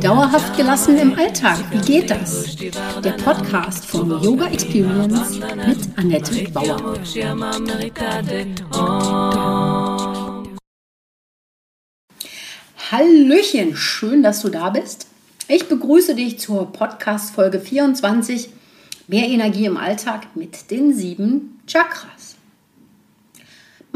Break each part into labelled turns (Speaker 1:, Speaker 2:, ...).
Speaker 1: Dauerhaft gelassen im Alltag, wie geht das? Der Podcast von Yoga Experience mit Annette Bauer. Hallöchen, schön, dass du da bist. Ich begrüße dich zur Podcast Folge 24 Mehr Energie im Alltag mit den sieben Chakras.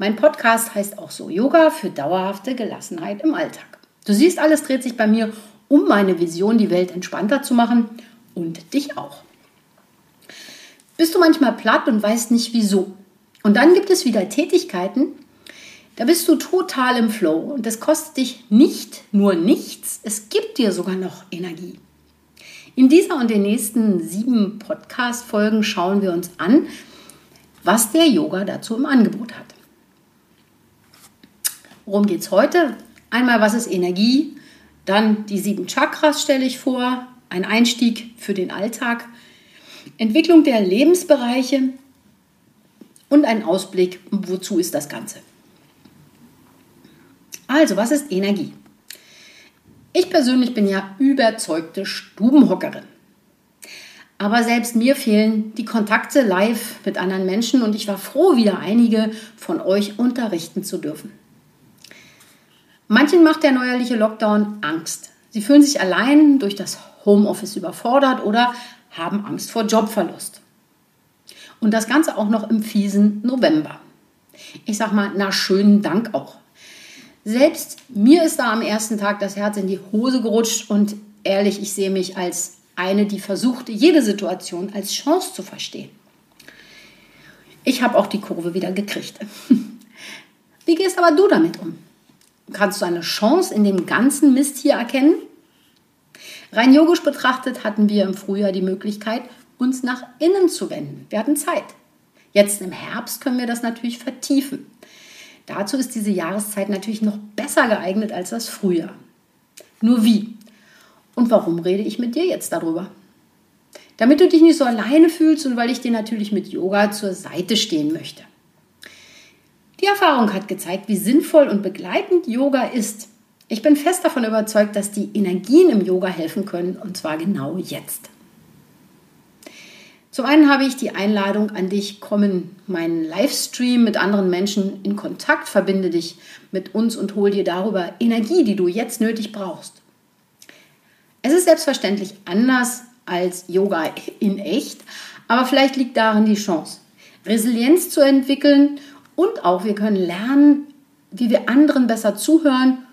Speaker 1: Mein Podcast heißt auch so Yoga für dauerhafte Gelassenheit im Alltag. Du siehst, alles dreht sich bei mir um meine Vision, die Welt entspannter zu machen und dich auch. Bist du manchmal platt und weißt nicht wieso? Und dann gibt es wieder Tätigkeiten, da bist du total im Flow und das kostet dich nicht nur nichts, es gibt dir sogar noch Energie. In dieser und den nächsten sieben Podcast-Folgen schauen wir uns an, was der Yoga dazu im Angebot hat. Worum geht es heute? Einmal, was ist Energie? Dann die sieben Chakras stelle ich vor, ein Einstieg für den Alltag, Entwicklung der Lebensbereiche und ein Ausblick, wozu ist das Ganze. Also, was ist Energie? Ich persönlich bin ja überzeugte Stubenhockerin. Aber selbst mir fehlen die Kontakte live mit anderen Menschen und ich war froh, wieder einige von euch unterrichten zu dürfen. Manchen macht der neuerliche Lockdown Angst. Sie fühlen sich allein durch das Homeoffice überfordert oder haben Angst vor Jobverlust. Und das Ganze auch noch im fiesen November. Ich sag mal, na schönen Dank auch. Selbst mir ist da am ersten Tag das Herz in die Hose gerutscht und ehrlich, ich sehe mich als eine, die versucht, jede Situation als Chance zu verstehen. Ich habe auch die Kurve wieder gekriegt. Wie gehst aber du damit um? Kannst du eine Chance in dem ganzen Mist hier erkennen? Rein yogisch betrachtet hatten wir im Frühjahr die Möglichkeit, uns nach innen zu wenden. Wir hatten Zeit. Jetzt im Herbst können wir das natürlich vertiefen. Dazu ist diese Jahreszeit natürlich noch besser geeignet als das Frühjahr. Nur wie? Und warum rede ich mit dir jetzt darüber? Damit du dich nicht so alleine fühlst und weil ich dir natürlich mit Yoga zur Seite stehen möchte. Die Erfahrung hat gezeigt, wie sinnvoll und begleitend Yoga ist. Ich bin fest davon überzeugt, dass die Energien im Yoga helfen können, und zwar genau jetzt. Zum einen habe ich die Einladung an dich, komm in meinen Livestream mit anderen Menschen in Kontakt, verbinde dich mit uns und hol dir darüber Energie, die du jetzt nötig brauchst. Es ist selbstverständlich anders als Yoga in echt, aber vielleicht liegt darin die Chance, Resilienz zu entwickeln und auch wir können lernen, wie wir anderen besser zuhören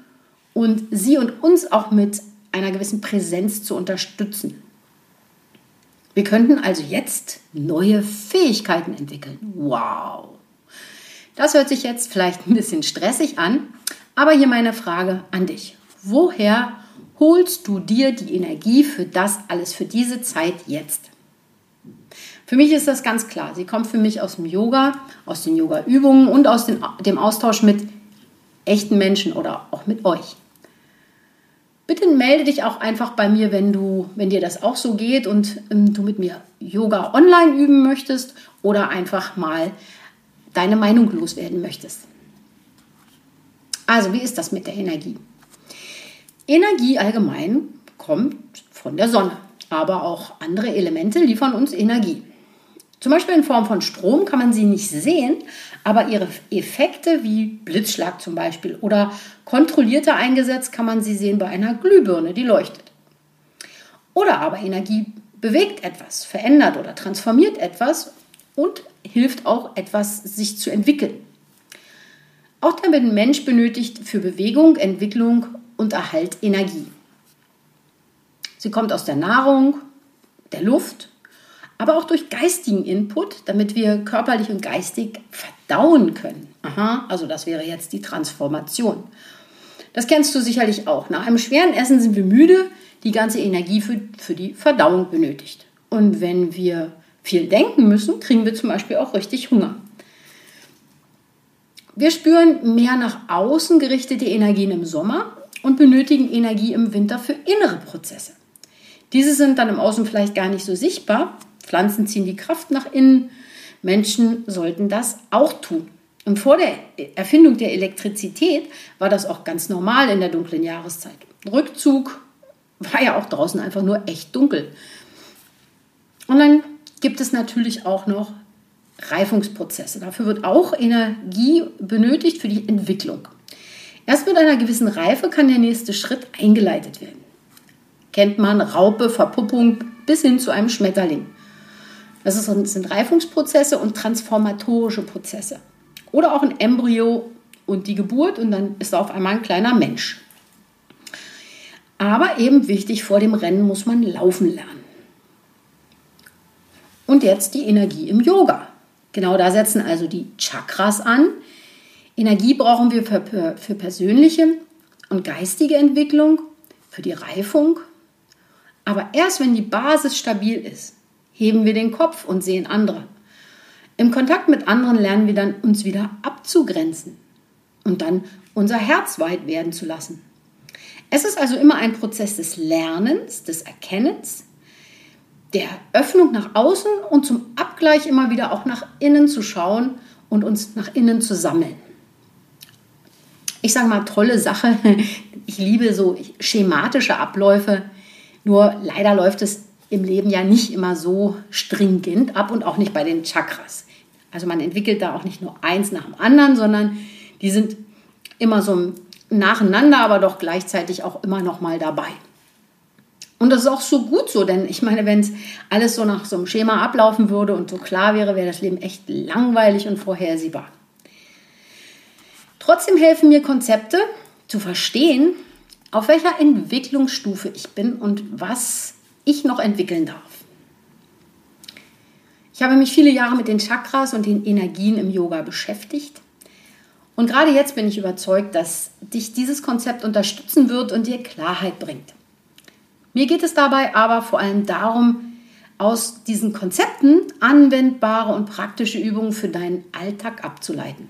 Speaker 1: und sie und uns auch mit einer gewissen Präsenz zu unterstützen. Wir könnten also jetzt neue Fähigkeiten entwickeln. Wow! Das hört sich jetzt vielleicht ein bisschen stressig an, aber hier meine Frage an dich. Woher holst du dir die Energie für das alles, für diese Zeit jetzt? Für mich ist das ganz klar. Sie kommt für mich aus dem Yoga, aus den Yoga-Übungen und aus den, dem Austausch mit echten Menschen oder auch mit euch. Bitte melde dich auch einfach bei mir, wenn du, wenn dir das auch so geht und ähm, du mit mir Yoga online üben möchtest oder einfach mal deine Meinung loswerden möchtest. Also, wie ist das mit der Energie? Energie allgemein kommt von der Sonne, aber auch andere Elemente liefern uns Energie. Zum Beispiel in Form von Strom kann man sie nicht sehen, aber ihre Effekte wie Blitzschlag zum Beispiel oder kontrollierter eingesetzt kann man sie sehen bei einer Glühbirne, die leuchtet. Oder aber Energie bewegt etwas, verändert oder transformiert etwas und hilft auch etwas sich zu entwickeln. Auch der Mensch benötigt für Bewegung, Entwicklung und Erhalt Energie. Sie kommt aus der Nahrung, der Luft aber auch durch geistigen Input, damit wir körperlich und geistig verdauen können. Aha, also das wäre jetzt die Transformation. Das kennst du sicherlich auch. Nach einem schweren Essen sind wir müde, die ganze Energie für, für die Verdauung benötigt. Und wenn wir viel denken müssen, kriegen wir zum Beispiel auch richtig Hunger. Wir spüren mehr nach außen gerichtete Energien im Sommer und benötigen Energie im Winter für innere Prozesse. Diese sind dann im Außen vielleicht gar nicht so sichtbar. Pflanzen ziehen die Kraft nach innen. Menschen sollten das auch tun. Und vor der Erfindung der Elektrizität war das auch ganz normal in der dunklen Jahreszeit. Rückzug war ja auch draußen einfach nur echt dunkel. Und dann gibt es natürlich auch noch Reifungsprozesse. Dafür wird auch Energie benötigt für die Entwicklung. Erst mit einer gewissen Reife kann der nächste Schritt eingeleitet werden. Kennt man Raupe, Verpuppung bis hin zu einem Schmetterling. Das sind Reifungsprozesse und transformatorische Prozesse. Oder auch ein Embryo und die Geburt und dann ist da auf einmal ein kleiner Mensch. Aber eben wichtig, vor dem Rennen muss man laufen lernen. Und jetzt die Energie im Yoga. Genau da setzen also die Chakras an. Energie brauchen wir für, für persönliche und geistige Entwicklung, für die Reifung. Aber erst wenn die Basis stabil ist, heben wir den Kopf und sehen andere. Im Kontakt mit anderen lernen wir dann, uns wieder abzugrenzen und dann unser Herz weit werden zu lassen. Es ist also immer ein Prozess des Lernens, des Erkennens, der Öffnung nach außen und zum Abgleich immer wieder auch nach innen zu schauen und uns nach innen zu sammeln. Ich sage mal, tolle Sache. Ich liebe so schematische Abläufe. Nur leider läuft es im Leben ja nicht immer so stringent ab und auch nicht bei den Chakras. Also man entwickelt da auch nicht nur eins nach dem anderen, sondern die sind immer so nacheinander, aber doch gleichzeitig auch immer noch mal dabei. Und das ist auch so gut so, denn ich meine, wenn es alles so nach so einem Schema ablaufen würde und so klar wäre, wäre das Leben echt langweilig und vorhersehbar. Trotzdem helfen mir Konzepte zu verstehen, auf welcher Entwicklungsstufe ich bin und was ich noch entwickeln darf. Ich habe mich viele Jahre mit den Chakras und den Energien im Yoga beschäftigt. Und gerade jetzt bin ich überzeugt, dass dich dieses Konzept unterstützen wird und dir Klarheit bringt. Mir geht es dabei aber vor allem darum, aus diesen Konzepten anwendbare und praktische Übungen für deinen Alltag abzuleiten.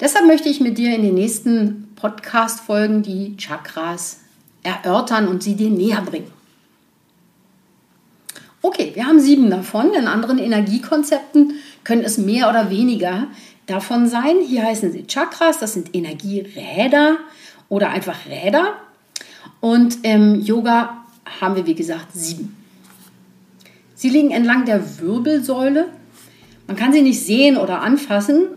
Speaker 1: Deshalb möchte ich mit dir in den nächsten Podcast-Folgen die Chakras erörtern und sie dir näher bringen. Okay, wir haben sieben davon. In anderen Energiekonzepten können es mehr oder weniger davon sein. Hier heißen sie Chakras, das sind Energieräder oder einfach Räder. Und im Yoga haben wir, wie gesagt, sieben. Sie liegen entlang der Wirbelsäule. Man kann sie nicht sehen oder anfassen.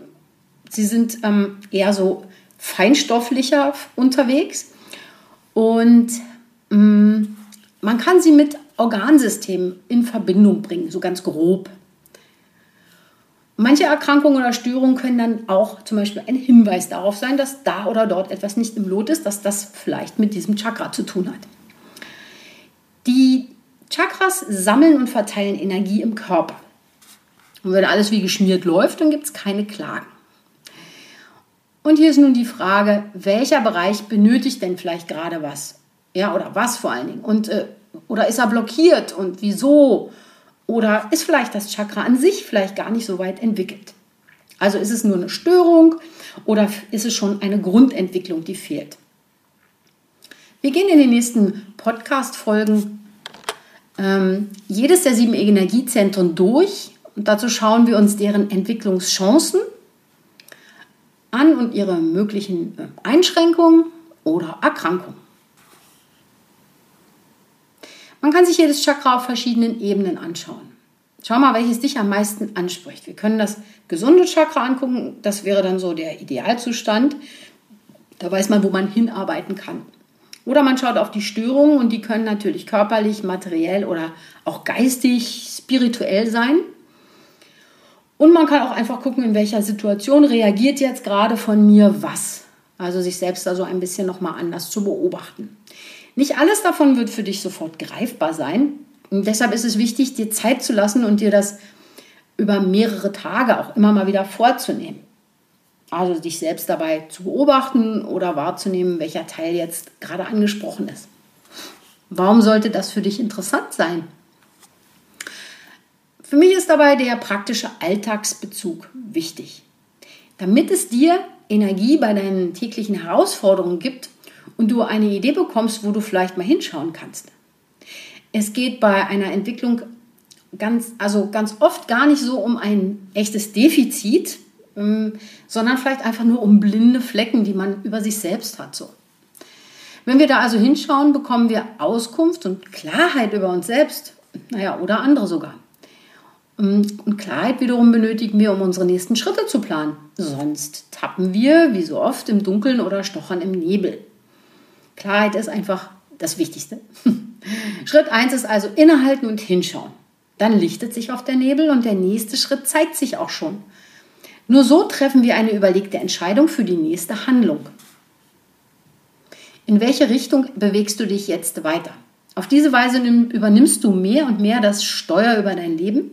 Speaker 1: Sie sind ähm, eher so feinstofflicher unterwegs. Und ähm, man kann sie mit Organsystemen in Verbindung bringen, so ganz grob. Manche Erkrankungen oder Störungen können dann auch zum Beispiel ein Hinweis darauf sein, dass da oder dort etwas nicht im Lot ist, dass das vielleicht mit diesem Chakra zu tun hat. Die Chakras sammeln und verteilen Energie im Körper. Und wenn alles wie geschmiert läuft, dann gibt es keine Klagen. Und hier ist nun die Frage, welcher Bereich benötigt denn vielleicht gerade was? Ja, oder was vor allen Dingen? Und, äh, oder ist er blockiert und wieso? Oder ist vielleicht das Chakra an sich vielleicht gar nicht so weit entwickelt? Also ist es nur eine Störung oder ist es schon eine Grundentwicklung, die fehlt? Wir gehen in den nächsten Podcast-Folgen ähm, jedes der sieben Energiezentren durch und dazu schauen wir uns deren Entwicklungschancen an und ihre möglichen äh, Einschränkungen oder Erkrankungen. Man kann sich jedes Chakra auf verschiedenen Ebenen anschauen. Schau mal, welches dich am meisten anspricht. Wir können das gesunde Chakra angucken. Das wäre dann so der Idealzustand. Da weiß man, wo man hinarbeiten kann. Oder man schaut auf die Störungen und die können natürlich körperlich, materiell oder auch geistig, spirituell sein. Und man kann auch einfach gucken, in welcher Situation reagiert jetzt gerade von mir was. Also sich selbst da so ein bisschen nochmal anders zu beobachten. Nicht alles davon wird für dich sofort greifbar sein. Und deshalb ist es wichtig, dir Zeit zu lassen und dir das über mehrere Tage auch immer mal wieder vorzunehmen. Also dich selbst dabei zu beobachten oder wahrzunehmen, welcher Teil jetzt gerade angesprochen ist. Warum sollte das für dich interessant sein? Für mich ist dabei der praktische Alltagsbezug wichtig. Damit es dir Energie bei deinen täglichen Herausforderungen gibt und du eine Idee bekommst, wo du vielleicht mal hinschauen kannst. Es geht bei einer Entwicklung ganz, also ganz oft gar nicht so um ein echtes Defizit, ähm, sondern vielleicht einfach nur um blinde Flecken, die man über sich selbst hat. So. Wenn wir da also hinschauen, bekommen wir Auskunft und Klarheit über uns selbst, naja, oder andere sogar. Und Klarheit wiederum benötigen wir, um unsere nächsten Schritte zu planen. Sonst tappen wir, wie so oft, im Dunkeln oder stochern im Nebel. Klarheit ist einfach das Wichtigste. Schritt 1 ist also innehalten und hinschauen. Dann lichtet sich auf der Nebel und der nächste Schritt zeigt sich auch schon. Nur so treffen wir eine überlegte Entscheidung für die nächste Handlung. In welche Richtung bewegst du dich jetzt weiter? Auf diese Weise übernimmst du mehr und mehr das Steuer über dein Leben,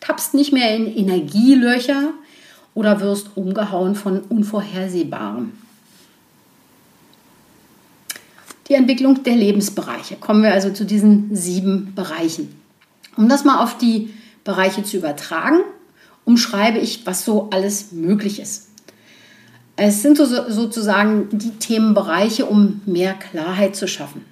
Speaker 1: tappst nicht mehr in Energielöcher oder wirst umgehauen von Unvorhersehbarem. Die Entwicklung der Lebensbereiche. Kommen wir also zu diesen sieben Bereichen. Um das mal auf die Bereiche zu übertragen, umschreibe ich, was so alles möglich ist. Es sind so, sozusagen die Themenbereiche, um mehr Klarheit zu schaffen.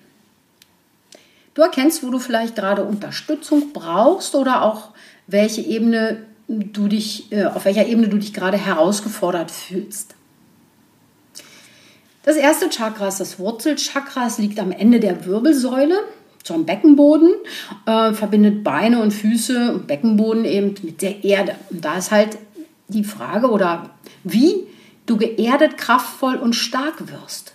Speaker 1: Du erkennst, wo du vielleicht gerade Unterstützung brauchst oder auch welche Ebene du dich, äh, auf welcher Ebene du dich gerade herausgefordert fühlst. Das erste Chakra ist das Wurzelchakra. Es liegt am Ende der Wirbelsäule zum Beckenboden, äh, verbindet Beine und Füße und Beckenboden eben mit der Erde. Und da ist halt die Frage oder wie du geerdet, kraftvoll und stark wirst.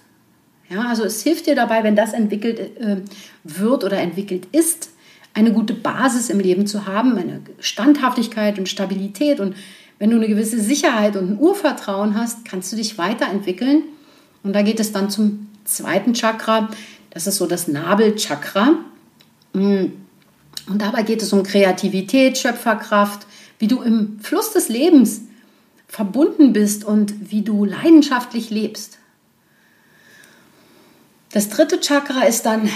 Speaker 1: Ja, also es hilft dir dabei, wenn das entwickelt äh, wird oder entwickelt ist, eine gute Basis im Leben zu haben, eine Standhaftigkeit und Stabilität. Und wenn du eine gewisse Sicherheit und ein Urvertrauen hast, kannst du dich weiterentwickeln. Und da geht es dann zum zweiten Chakra. Das ist so das Nabelchakra. Mm. Und dabei geht es um Kreativität, Schöpferkraft, wie du im Fluss des Lebens verbunden bist und wie du leidenschaftlich lebst. Das dritte Chakra ist dann,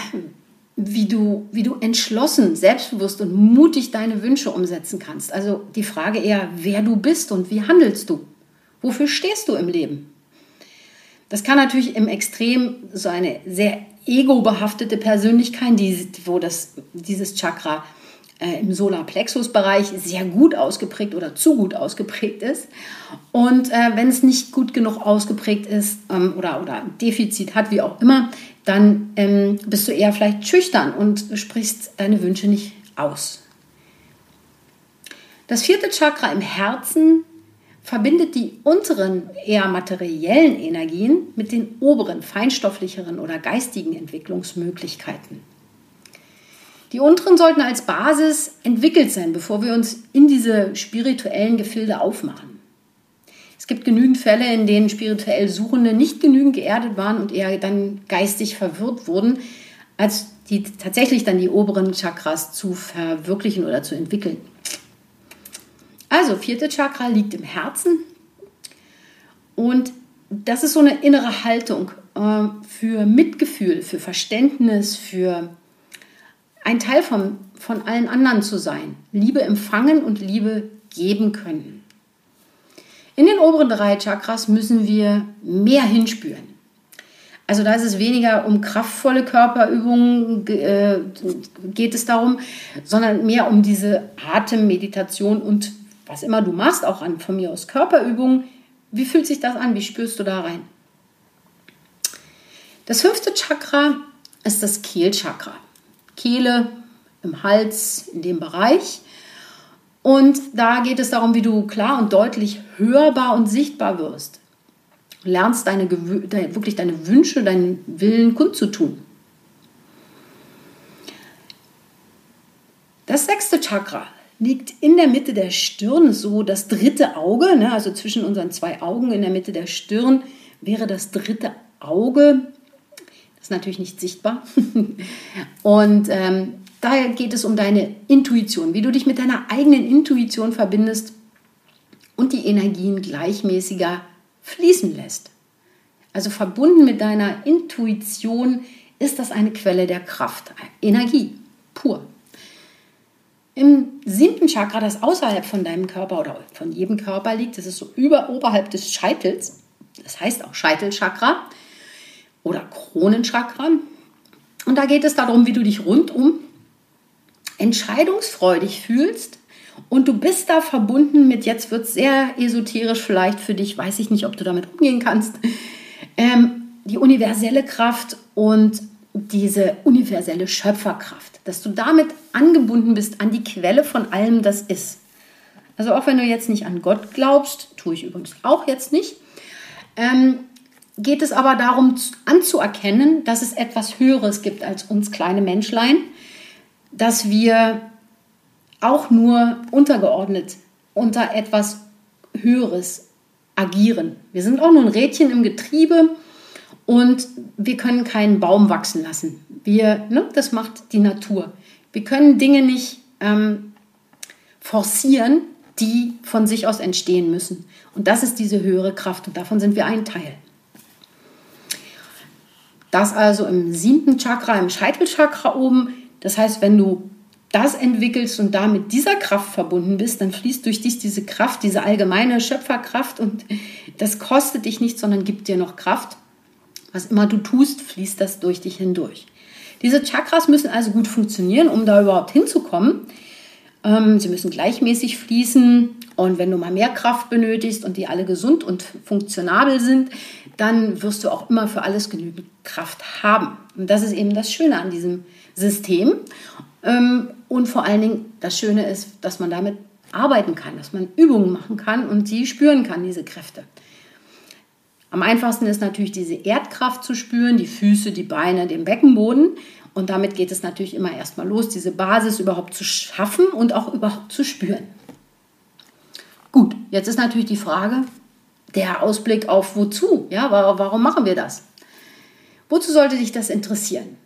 Speaker 1: wie du, wie du entschlossen, selbstbewusst und mutig deine Wünsche umsetzen kannst. Also die Frage eher, wer du bist und wie handelst du? Wofür stehst du im Leben? Das kann natürlich im Extrem so eine sehr ego-behaftete Persönlichkeit, die, wo das, dieses Chakra äh, im Solarplexus-Bereich sehr gut ausgeprägt oder zu gut ausgeprägt ist. Und äh, wenn es nicht gut genug ausgeprägt ist ähm, oder, oder Defizit hat, wie auch immer, dann ähm, bist du eher vielleicht schüchtern und sprichst deine Wünsche nicht aus. Das vierte Chakra im Herzen verbindet die unteren, eher materiellen Energien mit den oberen, feinstofflicheren oder geistigen Entwicklungsmöglichkeiten. Die unteren sollten als Basis entwickelt sein, bevor wir uns in diese spirituellen Gefilde aufmachen. Es gibt genügend Fälle, in denen spirituell Suchende nicht genügend geerdet waren und eher dann geistig verwirrt wurden, als die tatsächlich dann die oberen Chakras zu verwirklichen oder zu entwickeln. Also, vierte Chakra liegt im Herzen und das ist so eine innere Haltung äh, für Mitgefühl, für Verständnis, für ein Teil von, von allen anderen zu sein. Liebe empfangen und Liebe geben können. In den oberen drei Chakras müssen wir mehr hinspüren. Also da ist es weniger um kraftvolle Körperübungen, äh, geht es darum, sondern mehr um diese Atemmeditation und was immer du machst, auch an von mir aus Körperübungen. Wie fühlt sich das an? Wie spürst du da rein? Das fünfte Chakra ist das Kehlchakra. Kehle, im Hals, in dem Bereich. Und da geht es darum, wie du klar und deutlich hörbar und sichtbar wirst. Du lernst deine, wirklich deine Wünsche, deinen Willen kundzutun. Das sechste Chakra liegt in der Mitte der Stirn, so das dritte Auge, ne, also zwischen unseren zwei Augen in der Mitte der Stirn wäre das dritte Auge ist natürlich nicht sichtbar. Und ähm, daher geht es um deine Intuition, wie du dich mit deiner eigenen Intuition verbindest und die Energien gleichmäßiger fließen lässt. Also verbunden mit deiner Intuition ist das eine Quelle der Kraft, Energie, pur. Im siebten Chakra, das außerhalb von deinem Körper oder von jedem Körper liegt, das ist so über, oberhalb des Scheitels, das heißt auch Scheitelchakra oder Kronenchakra. Und da geht es darum, wie du dich rundum entscheidungsfreudig fühlst und du bist da verbunden mit, jetzt wird es sehr esoterisch vielleicht für dich, weiß ich nicht, ob du damit umgehen kannst, ähm, die universelle Kraft und diese universelle Schöpferkraft, dass du damit angebunden bist an die Quelle von allem, das ist. Also auch wenn du jetzt nicht an Gott glaubst, tue ich übrigens auch jetzt nicht, ähm, geht es aber darum anzuerkennen, dass es etwas Höheres gibt als uns kleine Menschlein, dass wir auch nur untergeordnet unter etwas Höheres agieren. Wir sind auch nur ein Rädchen im Getriebe und wir können keinen Baum wachsen lassen. Wir, ne, das macht die Natur. Wir können Dinge nicht ähm, forcieren, die von sich aus entstehen müssen. Und das ist diese höhere Kraft und davon sind wir ein Teil. Das also im siebten Chakra, im Scheitelchakra oben. Das heißt, wenn du das entwickelst und da mit dieser Kraft verbunden bist, dann fließt durch dich diese Kraft, diese allgemeine Schöpferkraft und das kostet dich nichts, sondern gibt dir noch Kraft. Was immer du tust, fließt das durch dich hindurch. Diese Chakras müssen also gut funktionieren, um da überhaupt hinzukommen. Ähm, sie müssen gleichmäßig fließen und wenn du mal mehr Kraft benötigst und die alle gesund und funktionabel sind, dann wirst du auch immer für alles genügend Kraft haben. Und das ist eben das Schöne an diesem System. Ähm, und vor allen Dingen das Schöne ist, dass man damit arbeiten kann, dass man Übungen machen kann und die spüren kann, diese Kräfte. Am einfachsten ist natürlich diese Erdkraft zu spüren, die Füße, die Beine, den Beckenboden. Und damit geht es natürlich immer erstmal los, diese Basis überhaupt zu schaffen und auch überhaupt zu spüren. Gut, jetzt ist natürlich die Frage, der Ausblick auf wozu? Ja, warum machen wir das? Wozu sollte dich das interessieren?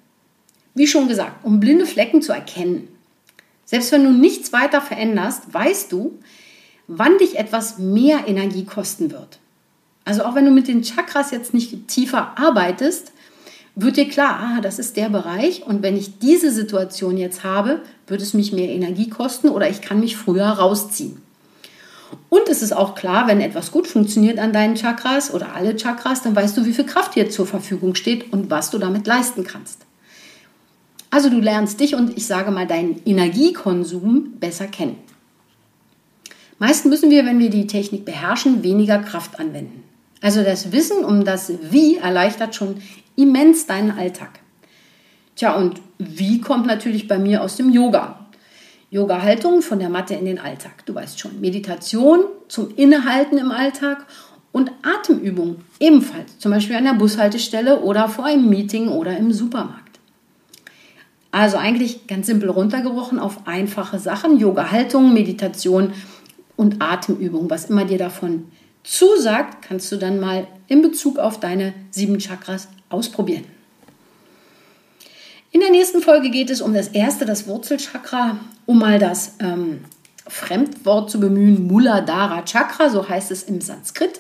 Speaker 1: Wie schon gesagt, um blinde Flecken zu erkennen. Selbst wenn du nichts weiter veränderst, weißt du, wann dich etwas mehr Energie kosten wird. Also auch wenn du mit den Chakras jetzt nicht tiefer arbeitest, wird dir klar, ah, das ist der Bereich und wenn ich diese Situation jetzt habe, wird es mich mehr Energie kosten oder ich kann mich früher rausziehen. Und es ist auch klar, wenn etwas gut funktioniert an deinen Chakras oder alle Chakras, dann weißt du, wie viel Kraft dir zur Verfügung steht und was du damit leisten kannst. Also du lernst dich und ich sage mal deinen Energiekonsum besser kennen. Meist müssen wir, wenn wir die Technik beherrschen, weniger Kraft anwenden. Also das Wissen um das Wie erleichtert schon immens deinen Alltag. Tja, und wie kommt natürlich bei mir aus dem Yoga? Yoga-Haltung von der Matte in den Alltag. Du weißt schon, Meditation zum Innehalten im Alltag und Atemübung ebenfalls, zum Beispiel an der Bushaltestelle oder vor einem Meeting oder im Supermarkt. Also eigentlich ganz simpel runtergebrochen auf einfache Sachen, Yoga-Haltung, Meditation und Atemübung. Was immer dir davon zusagt, kannst du dann mal in Bezug auf deine sieben Chakras ausprobieren. In der nächsten Folge geht es um das erste, das Wurzelchakra, um mal das ähm, Fremdwort zu bemühen, Muladhara Chakra, so heißt es im Sanskrit.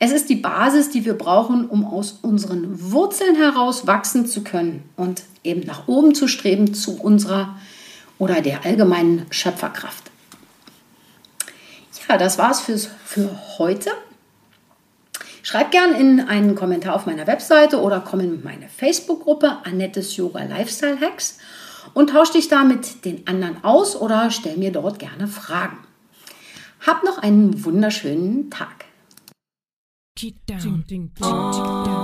Speaker 1: Es ist die Basis, die wir brauchen, um aus unseren Wurzeln heraus wachsen zu können und eben nach oben zu streben zu unserer oder der allgemeinen Schöpferkraft. Ja, das war's fürs, für heute. Schreib gern in einen Kommentar auf meiner Webseite oder komm in meine Facebook-Gruppe Annettes Yoga Lifestyle Hacks und tausch dich da mit den anderen aus oder stell mir dort gerne Fragen. Hab noch einen wunderschönen Tag.